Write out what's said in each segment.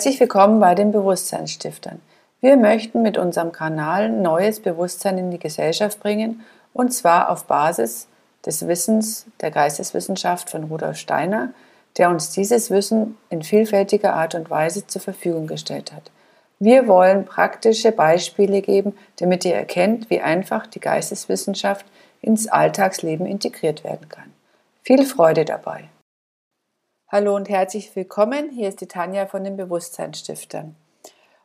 Herzlich willkommen bei den Bewusstseinsstiftern. Wir möchten mit unserem Kanal neues Bewusstsein in die Gesellschaft bringen und zwar auf Basis des Wissens der Geisteswissenschaft von Rudolf Steiner, der uns dieses Wissen in vielfältiger Art und Weise zur Verfügung gestellt hat. Wir wollen praktische Beispiele geben, damit ihr erkennt, wie einfach die Geisteswissenschaft ins Alltagsleben integriert werden kann. Viel Freude dabei! Hallo und herzlich willkommen. Hier ist die Tanja von den Bewusstseinsstiftern.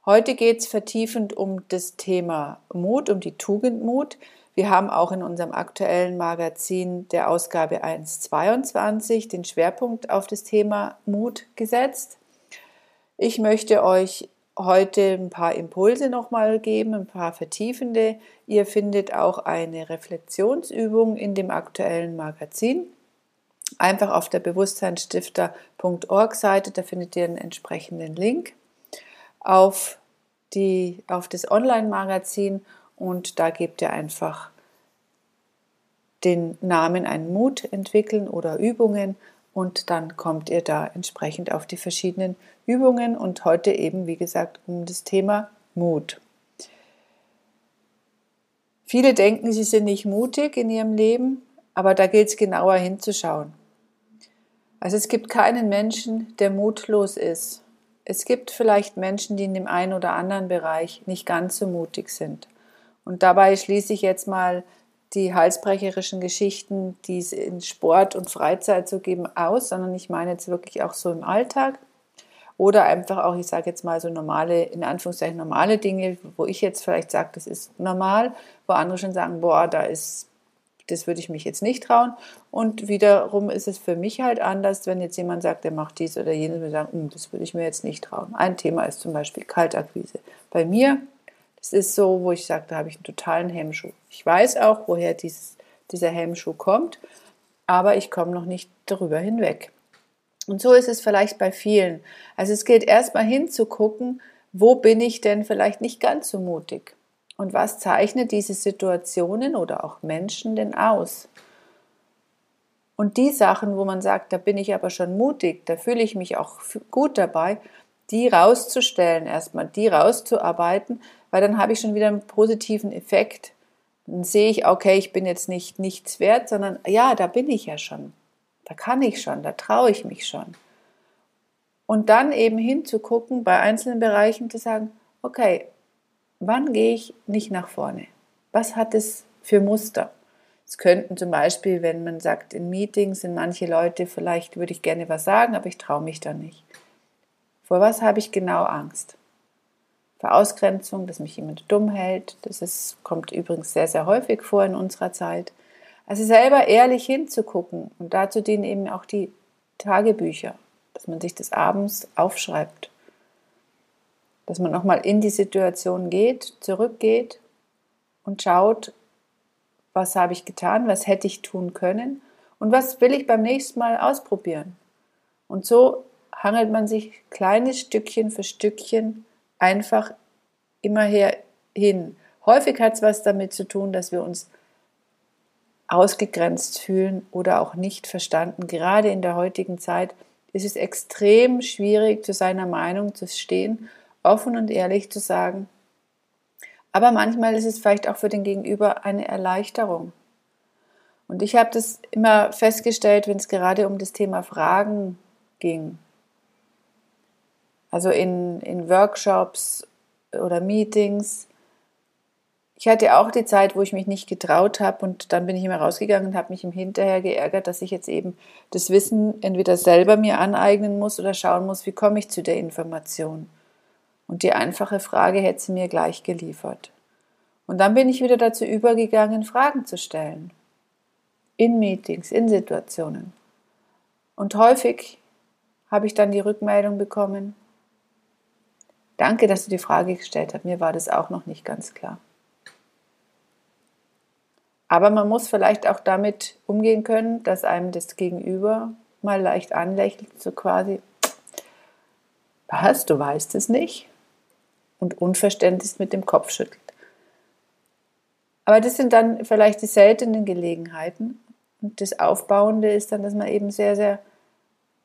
Heute geht es vertiefend um das Thema Mut, um die Tugend Mut. Wir haben auch in unserem aktuellen Magazin der Ausgabe 1.22 den Schwerpunkt auf das Thema Mut gesetzt. Ich möchte euch heute ein paar Impulse nochmal geben, ein paar vertiefende. Ihr findet auch eine Reflexionsübung in dem aktuellen Magazin einfach auf der bewusstseinsstifter.org Seite, da findet ihr einen entsprechenden Link auf, die, auf das Online-Magazin und da gebt ihr einfach den Namen einen Mut entwickeln oder Übungen und dann kommt ihr da entsprechend auf die verschiedenen Übungen und heute eben, wie gesagt, um das Thema Mut. Viele denken, sie sind nicht mutig in ihrem Leben, aber da gilt es genauer hinzuschauen. Also es gibt keinen Menschen, der mutlos ist. Es gibt vielleicht Menschen, die in dem einen oder anderen Bereich nicht ganz so mutig sind. Und dabei schließe ich jetzt mal die halsbrecherischen Geschichten, die es in Sport und Freizeit so geben, aus, sondern ich meine jetzt wirklich auch so im Alltag. Oder einfach auch, ich sage jetzt mal so normale, in Anführungszeichen normale Dinge, wo ich jetzt vielleicht sage, das ist normal, wo andere schon sagen, boah, da ist das würde ich mich jetzt nicht trauen. Und wiederum ist es für mich halt anders, wenn jetzt jemand sagt, der macht dies oder jenes, wir sagen, hm, das würde ich mir jetzt nicht trauen. Ein Thema ist zum Beispiel Kaltakquise. Bei mir, das ist so, wo ich sage, da habe ich einen totalen Hemmschuh. Ich weiß auch, woher dieses, dieser Hemmschuh kommt, aber ich komme noch nicht darüber hinweg. Und so ist es vielleicht bei vielen. Also es gilt erstmal hinzugucken, wo bin ich denn vielleicht nicht ganz so mutig? Und was zeichnet diese Situationen oder auch Menschen denn aus? Und die Sachen, wo man sagt, da bin ich aber schon mutig, da fühle ich mich auch gut dabei, die rauszustellen erstmal, die rauszuarbeiten, weil dann habe ich schon wieder einen positiven Effekt. Dann sehe ich, okay, ich bin jetzt nicht nichts wert, sondern ja, da bin ich ja schon. Da kann ich schon, da traue ich mich schon. Und dann eben hinzugucken, bei einzelnen Bereichen zu sagen, okay, Wann gehe ich nicht nach vorne? Was hat es für Muster? Es könnten zum Beispiel, wenn man sagt, in Meetings sind manche Leute, vielleicht würde ich gerne was sagen, aber ich traue mich da nicht. Vor was habe ich genau Angst? Vor Ausgrenzung, dass mich jemand dumm hält. Das ist, kommt übrigens sehr, sehr häufig vor in unserer Zeit. Also selber ehrlich hinzugucken. Und dazu dienen eben auch die Tagebücher, dass man sich das abends aufschreibt dass man nochmal in die Situation geht, zurückgeht und schaut, was habe ich getan, was hätte ich tun können und was will ich beim nächsten Mal ausprobieren. Und so hangelt man sich kleines Stückchen für Stückchen einfach immer her hin. Häufig hat es was damit zu tun, dass wir uns ausgegrenzt fühlen oder auch nicht verstanden. Gerade in der heutigen Zeit ist es extrem schwierig, zu seiner Meinung zu stehen offen und ehrlich zu sagen. Aber manchmal ist es vielleicht auch für den Gegenüber eine Erleichterung. Und ich habe das immer festgestellt, wenn es gerade um das Thema Fragen ging. Also in, in Workshops oder Meetings. Ich hatte auch die Zeit, wo ich mich nicht getraut habe und dann bin ich immer rausgegangen und habe mich im Hinterher geärgert, dass ich jetzt eben das Wissen entweder selber mir aneignen muss oder schauen muss, wie komme ich zu der Information. Und die einfache Frage hätte sie mir gleich geliefert. Und dann bin ich wieder dazu übergegangen, Fragen zu stellen. In Meetings, in Situationen. Und häufig habe ich dann die Rückmeldung bekommen, danke, dass du die Frage gestellt hast, mir war das auch noch nicht ganz klar. Aber man muss vielleicht auch damit umgehen können, dass einem das Gegenüber mal leicht anlächelt, so quasi, was, du weißt es nicht? Und unverständlich mit dem Kopf schüttelt. Aber das sind dann vielleicht die seltenen Gelegenheiten. Und das Aufbauende ist dann, dass man eben sehr, sehr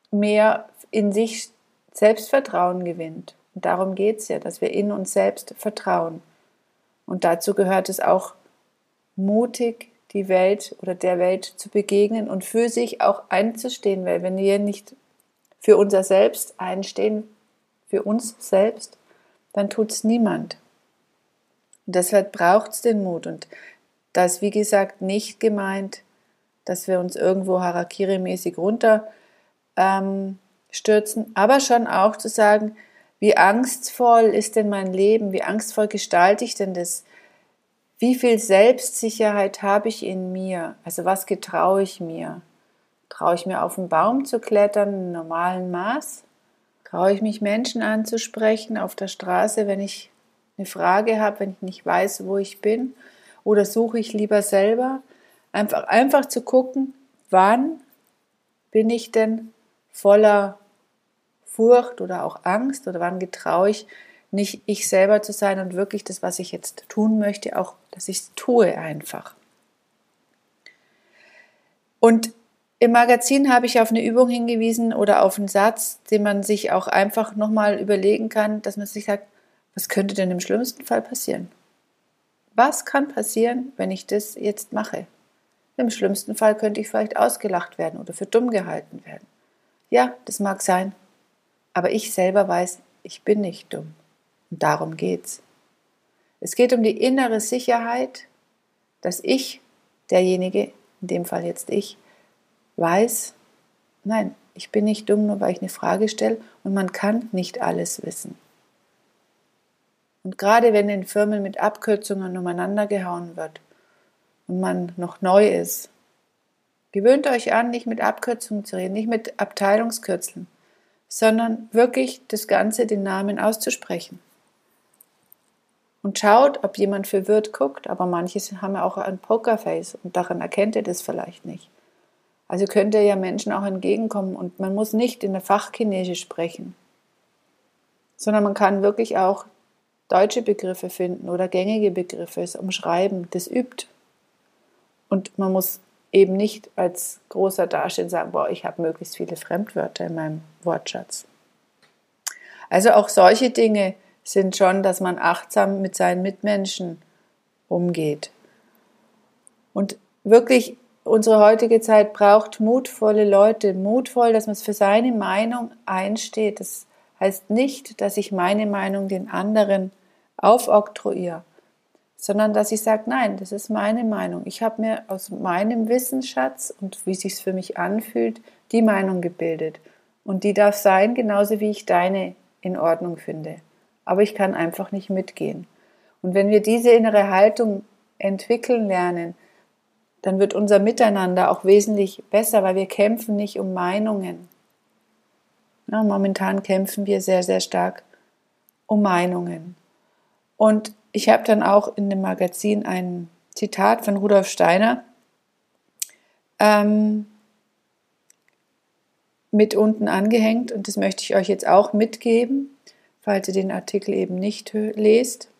mehr in sich Selbstvertrauen gewinnt. Und darum geht es ja, dass wir in uns selbst vertrauen. Und dazu gehört es auch mutig, die Welt oder der Welt zu begegnen und für sich auch einzustehen, weil wenn wir nicht für unser Selbst einstehen, für uns selbst, dann tut es niemand. Und deshalb braucht es den Mut. Und das, wie gesagt, nicht gemeint, dass wir uns irgendwo Harakiri-mäßig runter ähm, aber schon auch zu sagen, wie angstvoll ist denn mein Leben, wie angstvoll gestalte ich denn das, wie viel Selbstsicherheit habe ich in mir, also was getraue ich mir? Traue ich mir auf den Baum zu klettern im normalen Maß? Traue ich mich Menschen anzusprechen auf der Straße, wenn ich eine Frage habe, wenn ich nicht weiß, wo ich bin? Oder suche ich lieber selber? Einfach, einfach zu gucken, wann bin ich denn voller Furcht oder auch Angst oder wann getraue ich nicht ich selber zu sein und wirklich das, was ich jetzt tun möchte, auch, dass ich es tue einfach. Und im Magazin habe ich auf eine Übung hingewiesen oder auf einen Satz, den man sich auch einfach nochmal überlegen kann, dass man sich sagt, was könnte denn im schlimmsten Fall passieren? Was kann passieren, wenn ich das jetzt mache? Im schlimmsten Fall könnte ich vielleicht ausgelacht werden oder für dumm gehalten werden. Ja, das mag sein. Aber ich selber weiß, ich bin nicht dumm. Und darum geht's. Es geht um die innere Sicherheit, dass ich, derjenige, in dem Fall jetzt ich, weiß, nein, ich bin nicht dumm, nur weil ich eine Frage stelle und man kann nicht alles wissen. Und gerade wenn in Firmen mit Abkürzungen umeinander gehauen wird und man noch neu ist, gewöhnt euch an, nicht mit Abkürzungen zu reden, nicht mit Abteilungskürzeln, sondern wirklich das Ganze, den Namen auszusprechen. Und schaut, ob jemand verwirrt guckt, aber manche haben ja auch ein Pokerface und daran erkennt ihr das vielleicht nicht. Also könnt ihr ja Menschen auch entgegenkommen und man muss nicht in der Fachchinesisch sprechen, sondern man kann wirklich auch deutsche Begriffe finden oder gängige Begriffe, es umschreiben, das übt. Und man muss eben nicht als großer und sagen, boah, ich habe möglichst viele Fremdwörter in meinem Wortschatz. Also auch solche Dinge sind schon, dass man achtsam mit seinen Mitmenschen umgeht. Und wirklich, unsere heutige Zeit braucht mutvolle Leute, mutvoll, dass man für seine Meinung einsteht. Das heißt nicht, dass ich meine Meinung den anderen aufoktroyiere, sondern dass ich sage, nein, das ist meine Meinung. Ich habe mir aus meinem Wissensschatz und wie sich für mich anfühlt, die Meinung gebildet. Und die darf sein, genauso wie ich deine in Ordnung finde. Aber ich kann einfach nicht mitgehen. Und wenn wir diese innere Haltung entwickeln lernen, dann wird unser Miteinander auch wesentlich besser, weil wir kämpfen nicht um Meinungen. Ja, momentan kämpfen wir sehr, sehr stark um Meinungen. Und ich habe dann auch in dem Magazin ein Zitat von Rudolf Steiner ähm, mit unten angehängt und das möchte ich euch jetzt auch mitgeben, falls ihr den Artikel eben nicht lest.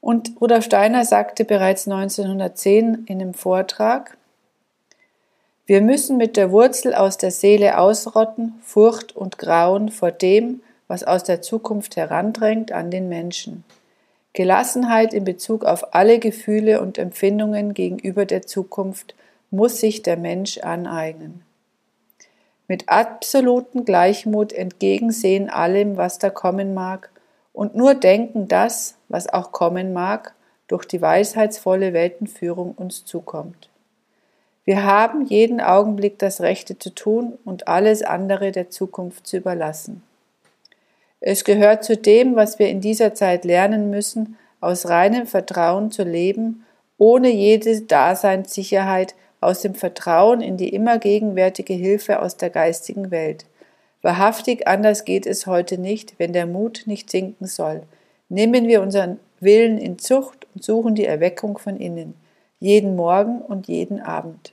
Und Rudolf Steiner sagte bereits 1910 in einem Vortrag, wir müssen mit der Wurzel aus der Seele ausrotten Furcht und Grauen vor dem, was aus der Zukunft herandrängt an den Menschen. Gelassenheit in Bezug auf alle Gefühle und Empfindungen gegenüber der Zukunft muss sich der Mensch aneignen. Mit absolutem Gleichmut entgegensehen allem, was da kommen mag, und nur denken das, was auch kommen mag, durch die weisheitsvolle Weltenführung uns zukommt. Wir haben jeden Augenblick das Rechte zu tun und alles andere der Zukunft zu überlassen. Es gehört zu dem, was wir in dieser Zeit lernen müssen, aus reinem Vertrauen zu leben, ohne jede Daseinssicherheit, aus dem Vertrauen in die immer gegenwärtige Hilfe aus der geistigen Welt. Wahrhaftig anders geht es heute nicht, wenn der Mut nicht sinken soll. Nehmen wir unseren Willen in Zucht und suchen die Erweckung von innen, jeden Morgen und jeden Abend.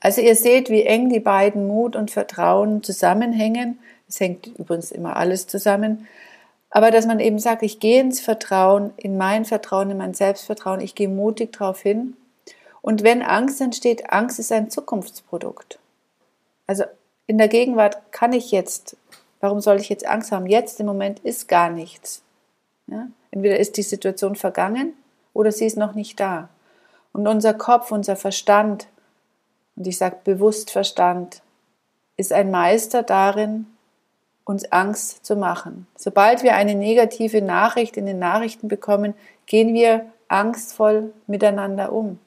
Also ihr seht, wie eng die beiden Mut und Vertrauen zusammenhängen es hängt übrigens immer alles zusammen. Aber dass man eben sagt, ich gehe ins Vertrauen, in mein Vertrauen, in mein Selbstvertrauen, ich gehe mutig darauf hin. Und wenn Angst entsteht, Angst ist ein Zukunftsprodukt. Also in der Gegenwart kann ich jetzt Warum soll ich jetzt Angst haben? Jetzt im Moment ist gar nichts. Ja? Entweder ist die Situation vergangen oder sie ist noch nicht da. Und unser Kopf, unser Verstand, und ich sage bewusst Verstand, ist ein Meister darin, uns Angst zu machen. Sobald wir eine negative Nachricht in den Nachrichten bekommen, gehen wir angstvoll miteinander um.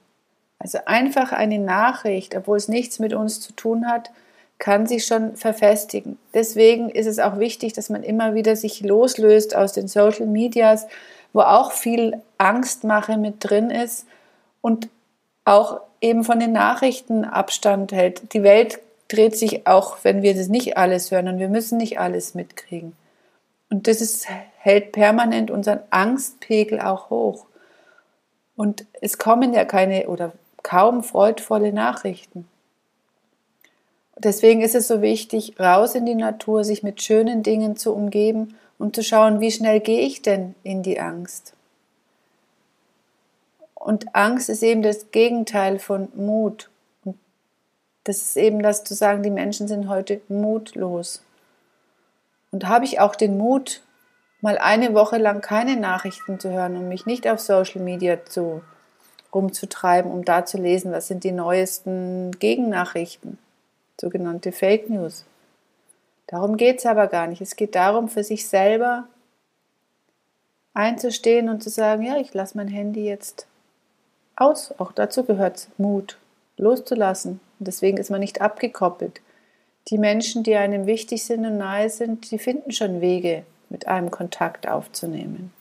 Also einfach eine Nachricht, obwohl es nichts mit uns zu tun hat, kann sich schon verfestigen. Deswegen ist es auch wichtig, dass man immer wieder sich loslöst aus den Social Medias, wo auch viel Angstmache mit drin ist und auch eben von den Nachrichten Abstand hält. Die Welt dreht sich auch, wenn wir das nicht alles hören und wir müssen nicht alles mitkriegen. Und das ist, hält permanent unseren Angstpegel auch hoch. Und es kommen ja keine oder kaum freudvolle Nachrichten. Deswegen ist es so wichtig, raus in die Natur, sich mit schönen Dingen zu umgeben und zu schauen, wie schnell gehe ich denn in die Angst. Und Angst ist eben das Gegenteil von Mut. Das ist eben das zu sagen, die Menschen sind heute mutlos. Und habe ich auch den Mut, mal eine Woche lang keine Nachrichten zu hören und mich nicht auf Social Media zu rumzutreiben, um da zu lesen, was sind die neuesten Gegennachrichten sogenannte Fake News. Darum geht es aber gar nicht. Es geht darum, für sich selber einzustehen und zu sagen, ja, ich lasse mein Handy jetzt aus. Auch dazu gehört Mut, loszulassen. Und deswegen ist man nicht abgekoppelt. Die Menschen, die einem wichtig sind und nahe sind, die finden schon Wege, mit einem Kontakt aufzunehmen.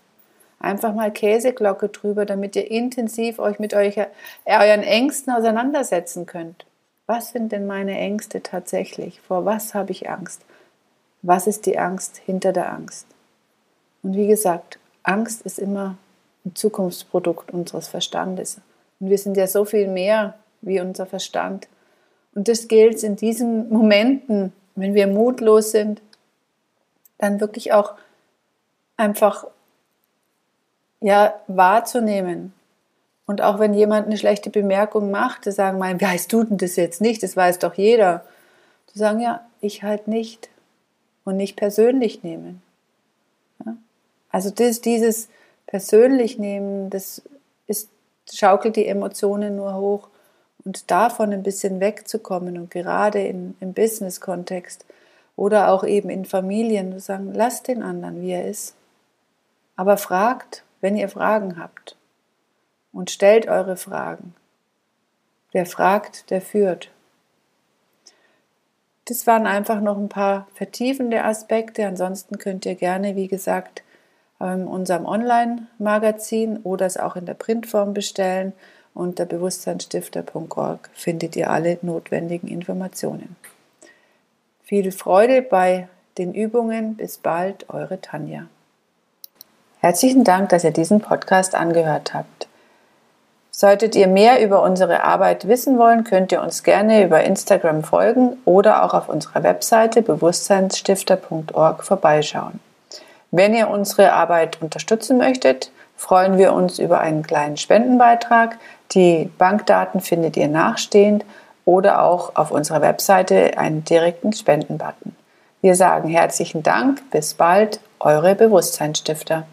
Einfach mal Käseglocke drüber, damit ihr intensiv euch mit euren Ängsten auseinandersetzen könnt. Was sind denn meine Ängste tatsächlich? Vor was habe ich Angst? Was ist die Angst hinter der Angst? Und wie gesagt, Angst ist immer ein Zukunftsprodukt unseres Verstandes. Und wir sind ja so viel mehr wie unser Verstand. Und das gilt in diesen Momenten, wenn wir mutlos sind, dann wirklich auch einfach ja wahrzunehmen, und auch wenn jemand eine schlechte Bemerkung macht, zu sagen, mein, wie heißt du denn das jetzt nicht? Das weiß doch jeder. Zu sagen, ja, ich halt nicht. Und nicht persönlich nehmen. Ja? Also das, dieses persönlich nehmen, das ist, schaukelt die Emotionen nur hoch. Und davon ein bisschen wegzukommen und gerade in, im Business-Kontext oder auch eben in Familien zu sagen, lasst den anderen, wie er ist. Aber fragt, wenn ihr Fragen habt und stellt eure Fragen. Wer fragt, der führt. Das waren einfach noch ein paar vertiefende Aspekte. Ansonsten könnt ihr gerne, wie gesagt, in unserem Online-Magazin oder es auch in der Printform bestellen. Unter bewusstseinsstifter.org findet ihr alle notwendigen Informationen. Viel Freude bei den Übungen. Bis bald, eure Tanja. Herzlichen Dank, dass ihr diesen Podcast angehört habt. Solltet ihr mehr über unsere Arbeit wissen wollen, könnt ihr uns gerne über Instagram folgen oder auch auf unserer Webseite bewusstseinsstifter.org vorbeischauen. Wenn ihr unsere Arbeit unterstützen möchtet, freuen wir uns über einen kleinen Spendenbeitrag. Die Bankdaten findet ihr nachstehend oder auch auf unserer Webseite einen direkten Spendenbutton. Wir sagen herzlichen Dank, bis bald, eure Bewusstseinsstifter.